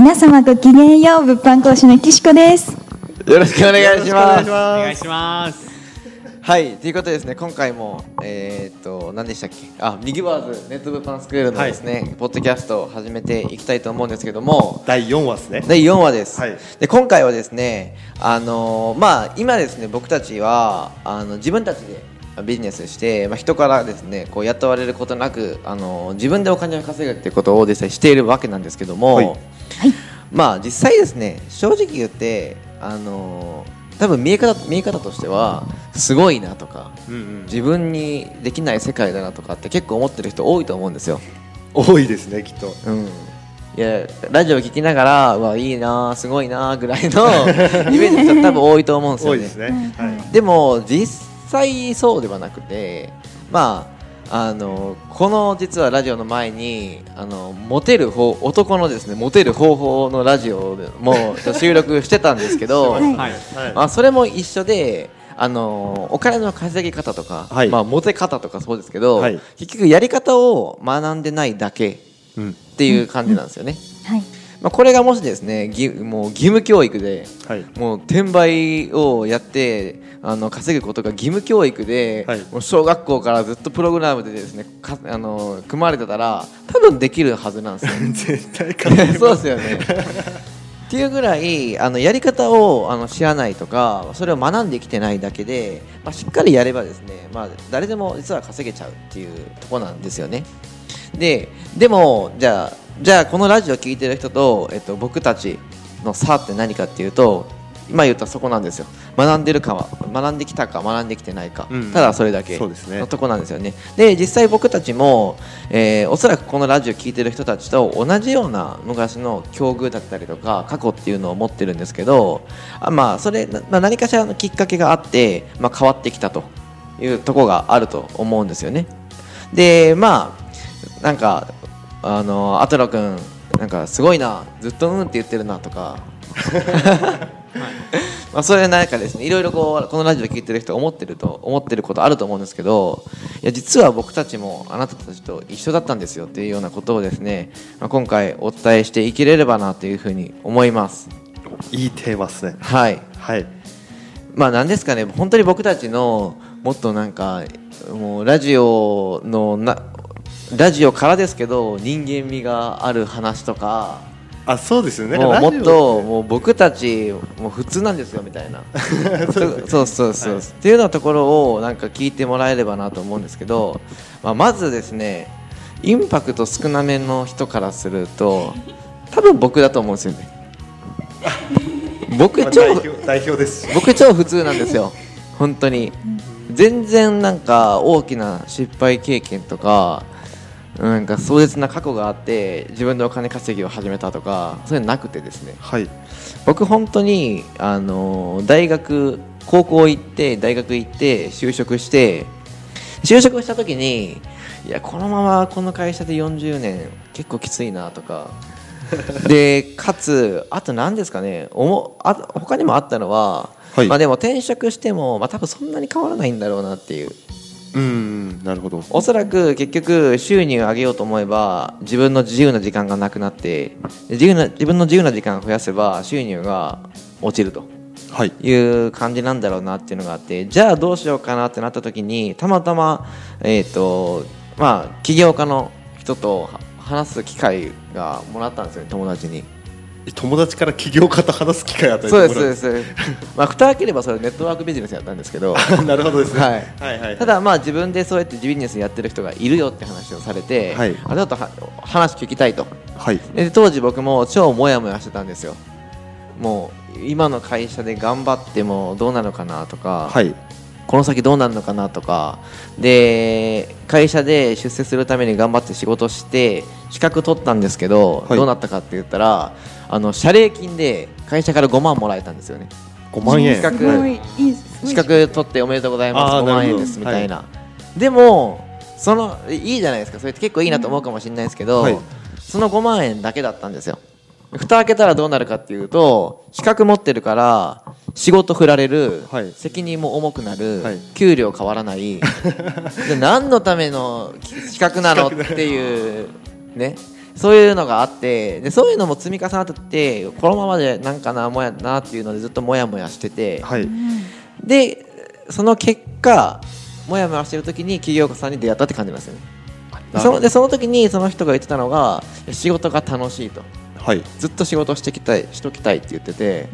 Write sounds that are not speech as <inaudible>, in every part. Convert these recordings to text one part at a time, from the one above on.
皆様ごきげんよう物販講師の岸子です。よろしくお願いします。お願いします。はいということでですね今回もえー、っと何でしたっけ？あミギバーズネット物販スクールのですね、ポッドキャストを始めていきたいと思うんですけども。第4話ですね。第4話です、はい。で今回はですねあのーまあ今ですね僕たちはあの自分たちでビジネスして、まあ、人からですねこう雇われることなくあのー自分でお金を稼ぐっていうことをですねしているわけなんですけども、はいまあ実際ですね正直言ってあのー多分見え方見え方としてはすごいなとかうんうん。自分にできない世界だなとかって結構思ってる人多いと思うんですよ。多いですねきっと。うん、いやラジオ聞きながらうわいいなすごいなぐらいの <laughs> イメージ多分多いと思うんですよね。多いですね。はい。でも実際そうではなくてまああのこの実はラジオの前にあのモテる方男のですねモテる方法のラジオでも収録してたんですけど、<laughs> はい。はい。まあ、それも一緒であのお金の稼ぎ方とか、はい。まあ、モテ方とかそうですけど、はい。結局やり方を学んでないだけうんっていう感じなんですよね。はいまあ、これがもしですね義もう義務教育ではいもう転売をやってあの稼ぐことが義務教育で、はいもう小学校からずっとプログラムでですねかあの組まれてたら多分できるはずなんですよ。<laughs> 絶対 <laughs> そうですよね。っていうぐらいあのやり方をあの知らないとかそれを学んできてないだけで、まあ、しっかりやればですね、まあ、誰でも実は稼げちゃうっていうところなんですよね。ででもじゃあじゃあこのラジオ聞いてる人と、えっと、僕たちの差って何かっていうと今言ったそこなんですよ。学んでるかは学んできたか学んできてないか、うんただそれだけそうですね。のとこなんですよね。で実際僕たちも、えーおそらくこのラジオ聞いてる人たちと同じような昔の境遇だったりとか過去っていうのを持ってるんですけどあまあそれ、なまあ、何かしらのきっかけがあって、まあ、変わってきたというところがあると思うんですよね。でまあなんかあのアトラ君なんかすごいなずっとうんって言ってるなとか。<laughs> まあそれなんかですねいろいろこうこのラジオ聞いてる人思ってると思ってることあると思うんですけどいや実は僕たちもあなたたちと一緒だったんですよっていうようなことをですね、まあ、今回お伝えしていけれればなというふうに思います。いいテーマですね。はい。はい。まあなんですかね本当に僕たちのもっとなんかもうラジオのなラジオからですけど人間味がある話とか。あそうですよね。もうもっともう僕たちもう普通なんですよみたいな。<laughs> そうそうそうそう、はい。っていうようなところをなんか聞いてもらえればなと思うんですけど、まあ、まずですねインパクト少なめの人からすると多分僕だと思うんですよね。<laughs> 僕超代表です。僕超普通なんですよ。本当に。全然なんか大きな失敗経験とかなんか壮絶な過去があって自分でお金稼ぎを始めたとかそういうのなくてですね。はい。僕本当にあの大学高校行って大学行って就職して就職した時にいやこのままこの会社で40年結構きついなとか。<laughs> でかつあと何ですかね。おもあ他にもあったのは、はい。まあでも転職しても、まあ、多分そんなに変わらないんだろうなっていううんなるほど。おそらく結局収入を上げようと思えば自分の自由な時間がなくなって自由な自分の自由な時間を増やせば収入が落ちると。はい。いう感じなんだろうなっていうのがあってじゃあどうしようかなってなった時にたまたま、えーとまあ、起業家の人とは話す機会がもらったんですよね友達に。友達から起業家と話す機会あったりそうですそうです。まあ蓋開ければそれネットワークビジネスやったんですけど。す <laughs> なるほどですね。はい。はいはいただまあ自分でそうやってビジネスやってる人がいるよって話をされて、はい。あちょっとは話聞きたいと。はい。で当時僕も超モヤモヤしてたんですよ。もう今の会社で頑張ってもどうなのかなとか、はい。この先どうなるのかなとか。で会社で出世するために頑張って仕事して資格取ったんですけど、はい。どうなったかって言ったらあの謝礼金で会社から5万もらえたんですよね。5万円。資格。すごいいいすごい。資格取っておめでとうございます。5あーなるほど。万円ですみたいな、でもそのいいじゃないですか。それって結構いいなと思うかもしれないですけど、はい。その5万円だけだったんですよ。蓋開けたらどうなるかっていうと資格持ってるから仕事振られる、はい。責任も重くなる、はい。給料変わらない。<laughs> で何のための資格なの？っていうねそういうのがあってでそういうのも積み重なってこのままでなんかなもやなっていうのでずっともやもやしてて、はい。でその結果もやもやしてる時に起業家さんに出会ったって感じなんですよね。そのでその時にその人が言ってたのが仕事が楽しいと。はい。ずっと仕事してきたいしときたいって言ってて、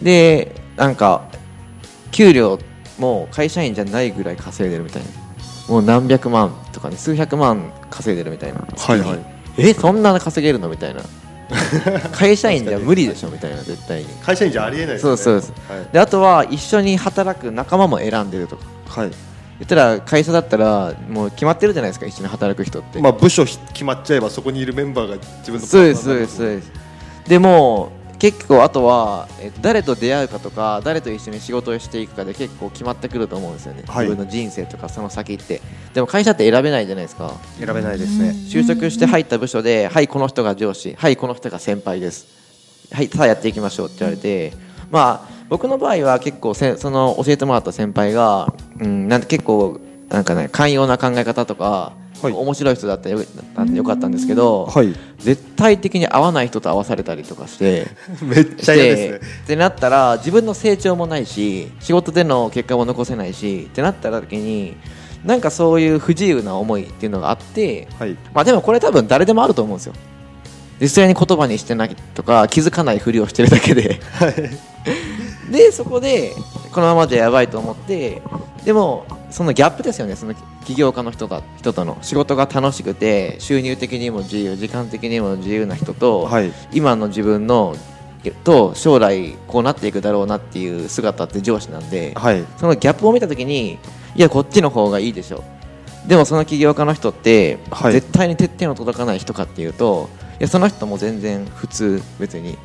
でなんか給料も会社員じゃないぐらい稼いでるみたいな。もう何百万とかね数百万稼いでるみたいな。はいはいえそんな稼げるの？みたいな。<laughs> 会社員じゃ無理でしょ？みたいな絶対に。会社員じゃありえないですね。そうそうですはい。であとは一緒に働く仲間も選んでるとか。はい。言ったら会社だったらもう決まってるじゃないですか一緒に働く人って、まあ部署ひ決まっちゃえばそこにいるメンバーが自分のそうですそうですそううです。でも結構あとは、え誰と出会うかとか誰と一緒に仕事をしていくかで結構決まってくると思うんですよね、はい。自分の人生とかその先って。でも会社って選べないじゃないですか。選べないですね。就職して入った部署で、はいこの人が上司。はいこの人が先輩です。はいさあやっていきましょうって言われて、まあ僕の場合は結構せその教えてもらった先輩が、うん、なんて結構なんかね寛容な考え方とか、はい。面白い人だったらよだったんでよかったんですけど、はい。絶対的に合わない人と合わされたりとかして <laughs> めっちゃ嫌ですね。ってなったら自分の成長もないし仕事での結果も残せないしってなった時になんかそういう不自由な思いっていうのがあって、はい。まあでもこれ多分誰でもあると思うんですよ。実際に言葉にしてないとか気づかないふりをしてるだけで <laughs> でそこでこのままじゃやばいと思ってでもそのギャップですよねその起業家の人が人との仕事が楽しくて収入的にも自由時間的にも自由な人と、はい。今の自分のと将来こうなっていくだろうなっていう姿って上司なんで、はい。そのギャップを見た時にいやこっちの方がいいでしょ。でもその起業家の人って、はい。絶対にてっぺんの届かない人かっていうといやその人も全然普通別に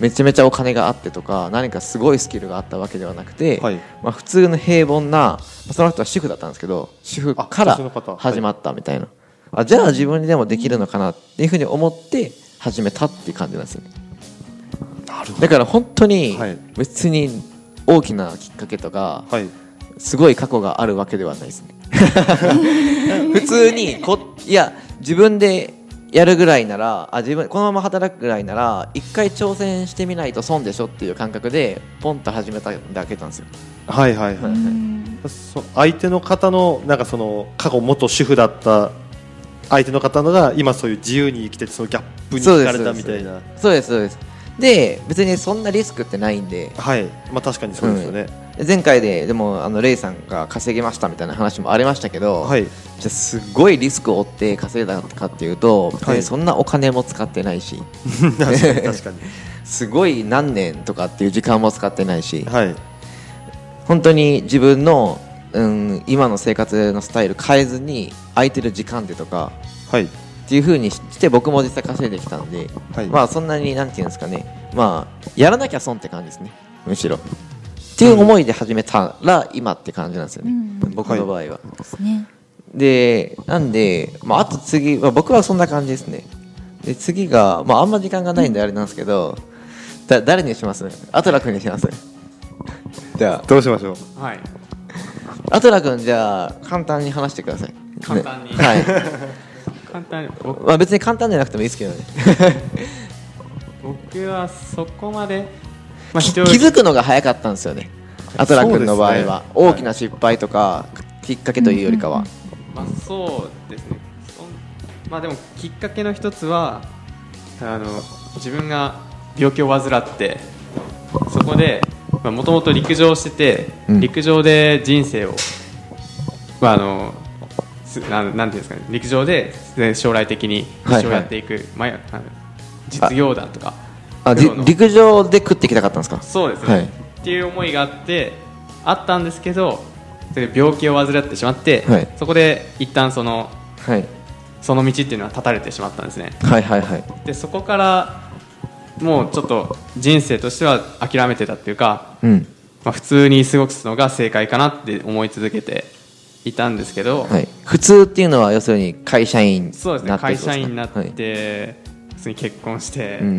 めちゃめちゃお金があってとか何かすごいスキルがあったわけではなくて、はい。まあ、普通の平凡なその人は主婦だったんですけど主婦から始まったみたいな、あじゃあ自分にでもできるのかなっていうふうに思って始めたっていう感じなんですよね。なるほだから本当にはい。別に大きなきっかけとか、はい。すごい過去があるわけではないですね。<laughs> 普通にこいや自分でやるぐらいならあ自分このまま働くぐらいなら一回挑戦してみないと損でしょっていう感覚でポンと始めただけなんですよ、はいはいはい。そ相手の方のなんかその過去元主婦だった相手の方のが今そういう自由に生きててそのギャップに惹かれたみたいな。そうですそうです。で別にそんなリスクってないんで。はい。まあ確かにそうですよね、前回ででもあのレイさんが稼ぎましたみたいな話もありましたけど、はい。じゃあすごいリスクを負って稼いだかっていうと、はい。そんなお金も使ってないし <laughs> <laughs> すごい何年とかっていう時間も使ってないしはい。本当に自分の、うん、今の生活のスタイル変えずに空いてる時間でとかはい。っていう風にして僕も実際稼いできたんで、はい。まあそんなになんていうんですかね。まあやらなきゃ損って感じですね。むしろっていう思いで始めたら今って感じなんですよね、うん。僕の場合は、ですね。でなんで、まあ、あと次、まあ、僕はそんな感じですね。で次が、まあ、あんま時間がないんであれなんですけどだ誰にします？アトラ君にします。<laughs> じゃどうしましょう？はい。あアトラ君じゃあ簡単に話してください。簡単に。ね。はい、<laughs> 簡単に。僕まあ、別に簡単じゃなくてもいいですけどね。<laughs> 僕はそこまで、まあ、気づくのが早かったんですよね。アトラ君の場合は、ね。大きな失敗とかきっかけというよりかは、まあ、そうですね。まあでもきっかけの一つはあの自分が病気を患ってそこでもともと陸上をしてて、うん。陸上で人生を、まあ、あのすなんなんていうんですかね。陸上でで将来的に一生やっていく、まああの実業団とかあ陸上で食っていきたかったんですか？そうですね、はい。っていう思いがあってあったんですけど病気を患ってしまって、はい。そこで一旦そのはい。その道っていうのは断たれてしまったんですね。はいはいはい。でそこからもうちょっと人生としては諦めてたっていうか、うん。まあ、普通に過ごすのが正解かなって思い続けていたんですけど、はい、普通っていうのは要するに会社員にそうですね。会社員になって、はい。普通に結婚して、うん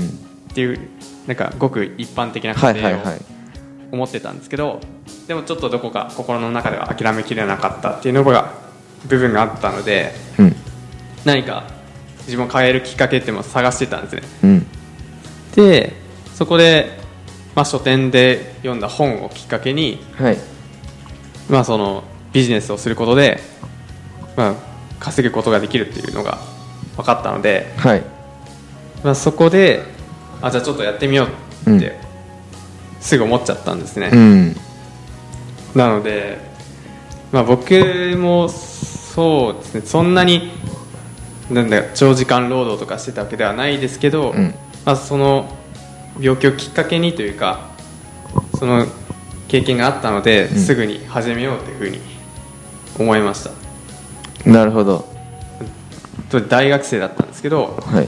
っていうなんかごく一般的なは家庭をいはいはい思ってたんですけどでもちょっとどこか心の中では諦めきれなかったっていうのが部分があったのでうん。何か自分を変えるきっかけっていうのを探してたんですね。うん。でそこで、まあ、書店で読んだ本をきっかけに、はい。まあ、そのビジネスをすることで、まあ、稼ぐことができるっていうのが分かったので、はい。まあ、そこであじゃあちょっとやってみようって、うん。すぐ思っちゃったんですね、うん。なので、まあ、僕もそうですね。そんなになんだ長時間労働とかしてたわけではないですけど、うん。まあ、その病気をきっかけにというかその経験があったので、ん。すぐに始めようというふうに思いました。なるほど。大学生だったんですけど、はい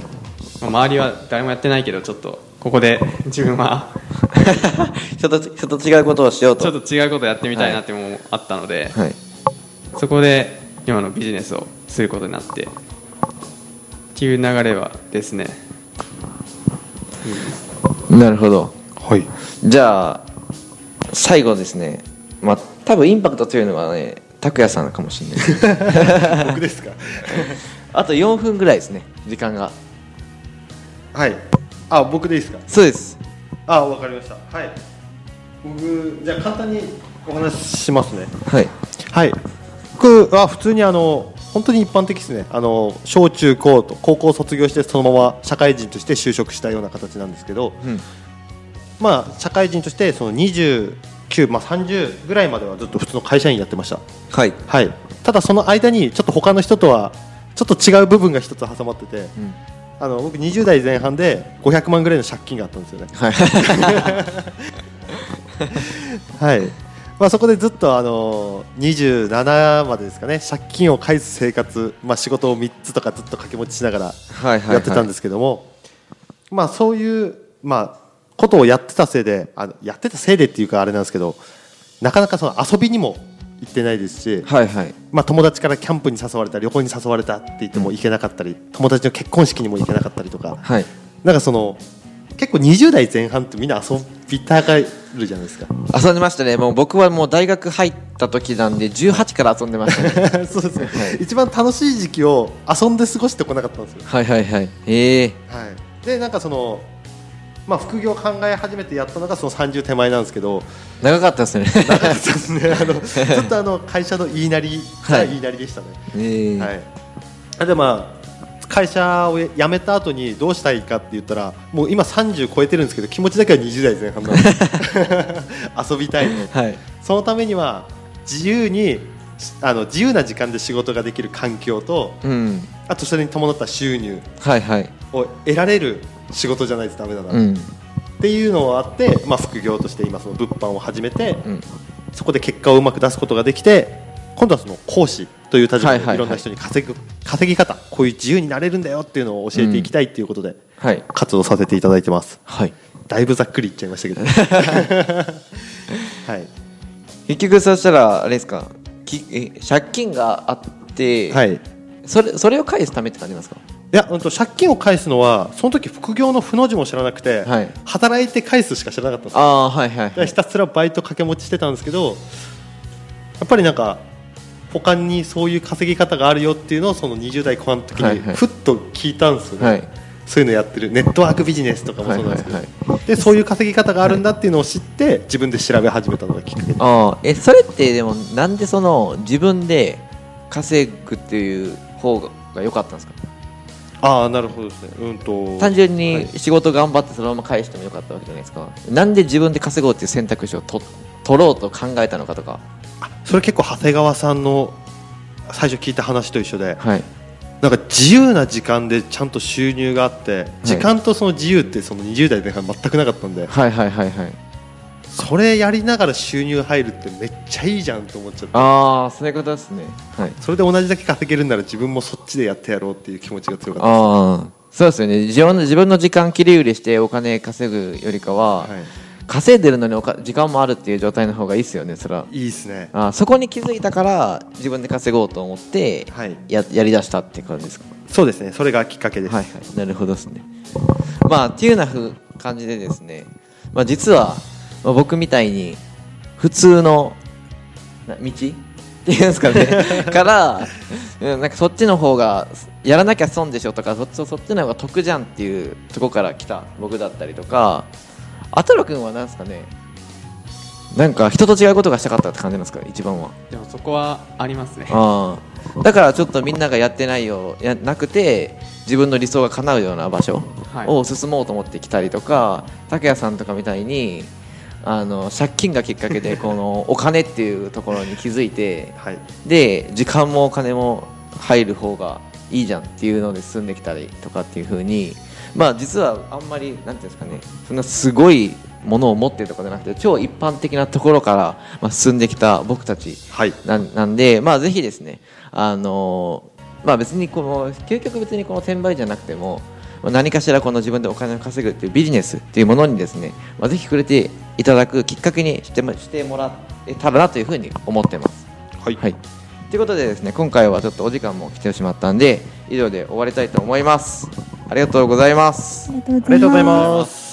まあ周りは誰もやってないけどちょっとここで自分は。<laughs> 人と人と違うことをしようと。ちょっと違うことをやってみたいなっていうのもあったので、はい。そこで今のビジネスをすることになってっていう流れはですね。なるほど。はい。じゃあ最後ですね。まあ多分インパクト強いのはね拓哉さんかもしれない。僕ですか？<laughs> あと4分ぐらいですね時間がはい。あ僕でいいですか？そうです。あわかりました。はい。僕じゃあ簡単にお話ししますね。はい。はい。僕は普通にあの本当に一般的ですね。あの小中高と高校を卒業してそのまま社会人として就職したような形なんですけど、うん。まあ社会人としてその29、まあ、30ぐらいまではずっと普通の会社員やってました。はい。はい。ただその間にちょっと他の人とはちょっと違う部分が一つ挟まってて、うんあの僕20代前半で500万ぐらいの借金があったんですよね。はい。<laughs> はい。まあ、そこでずっとあの27までですかね借金を返す生活、まあ、仕事を3つとかずっと掛け持ちしながらはいはい。やってたんですけども、まあ、そういう、まあ、ことをやってたせいであのやってたせいでっていうかあれなんですけどなかなかその遊びにも行ってないですし、はいはい。まあ、友達からキャンプに誘われた旅行に誘われたって言っても行けなかったり友達の結婚式にも行けなかったりとかはい。なんかその結構20代前半ってみんな遊びたがるじゃないですか。遊んでましたね。もう僕はもう大学入った時なんで18から遊んでましたね。<laughs> そうですね、はい。一番楽しい時期を遊んで過ごしてこなかったんですよ、はいはいはい。ええ。はい、でなんかその、まあ、副業を考え始めてやったのがその30手前なんですけど長かったですね。なかったですね。<laughs> あのずっとあの会社の言いなりはい。が言いなりでしたね、ええはい。あでまあ会社を辞めた後にどうしたいかって言ったらもう今30超えてるんですけど気持ちだけは20代前半なんです <laughs> <laughs> 遊びたいの。はい。そのためには自由にあの自由な時間で仕事ができる環境とうん。あとそれに伴った収入を得られる仕事じゃないとダメだな、っうん。ていうのがあって、まあ、副業として今その物販を始めて、うん。そこで結果をうまく出すことができて今度はその講師という立場でいろんな人に稼ぐ稼ぎ方こういう自由になれるんだよっていうのを教えていきたいっていうことではい。活動させていただいてます。はい。だいぶざっくり言っちゃいましたけど。<laughs> はい。結局そしたらあれですか？きえ借金があって、はい。それそれを返すためって感じますか？いや、うんと借金を返すのはその時副業の負の字も知らなくて、はい。働いて返すしか知らなかったんですよ。ああはいはいはい。ひたすらバイト掛け持ちしてたんですけどやっぱりなんか他にそういう稼ぎ方があるよっていうのをその20代後半の時はいはい。にふっと聞いたんですよね、はいそういうのやってる。ネットワークビジネスとかもそうなんですけど、はいはいでそういう稼ぎ方があるんだっていうのを知って自分で調べ始めたのがきっかけでああえそれってでもなんでその自分で稼ぐっていう方が良かったんですか？ああなるほどですね。うんと。単純はい。に仕事頑張ってそのまま返してもよかったわけじゃないですか。なんで自分で稼ごうっていう選択肢をと取ろうと考えたのかとか。それ結構長谷川さんの最初聞いた話と一緒で。はいなんか自由な時間でちゃんと収入があって時間とその自由ってその20代前半全くなかったんではいはいはいはい。それやりながら収入入るってめっちゃいいじゃんと思っちゃって。ああそういうことですね。はい。それで同じだけ稼げるなら自分もそっちでやってやろうっていう気持ちが強かったああそうですよね。自分の自分の時間切り売りしてお金稼ぐよりかは、です、は稼いでるのにおか時間もあるっていう状態の方がいいですよねそれは。いいいですね。あーそこに気づいたから自分で稼ごうと思ってはい。ややりだしたって感じですか？そうですね。それがきっかけです、はいはい。なるほどですね。まあっていうようなふう感じでですね、まあ、実は、まあ、僕みたいに普通のな道？っていうんですかね。<laughs> からうんなんかそっちの方がやらなきゃ損でしょとかそっちそっちの方が得じゃんっていうとこから来た僕だったりとかあたろくんはなんですかね？なんか人と違うことがしたかったって感じなんですか？一番は。でもそこはありますね。ああ。だからちょっとみんながやってないよやなくて自分の理想が叶うような場所はい。を進もうと思ってきたりとか竹谷さんとかみたいにあの借金がきっかけでこのお金っていうところに気づいてはい。で時間もお金も入る方がいいじゃんっていうので進んできたりとかっていう風にまあ実はあんまりなんていうんですかねそんなすごいものを持ってるとかじゃなくて超一般的なところから、まあ、進んできた僕たちはいなんなんで、まあ、ぜひですね、あのーまあ、別にこの究極別にこの転売じゃなくてもまあ何かしらこの自分でお金を稼ぐっていうビジネスっていうものにですね、まあ、ぜひ触れていただくきっかけにしてもしてもらえたらなというふうに思ってます。はいはいということでですね今回はちょっとお時間も来てしまったんで以上で終わりたいと思います。ありがとうございます。ありがとうございます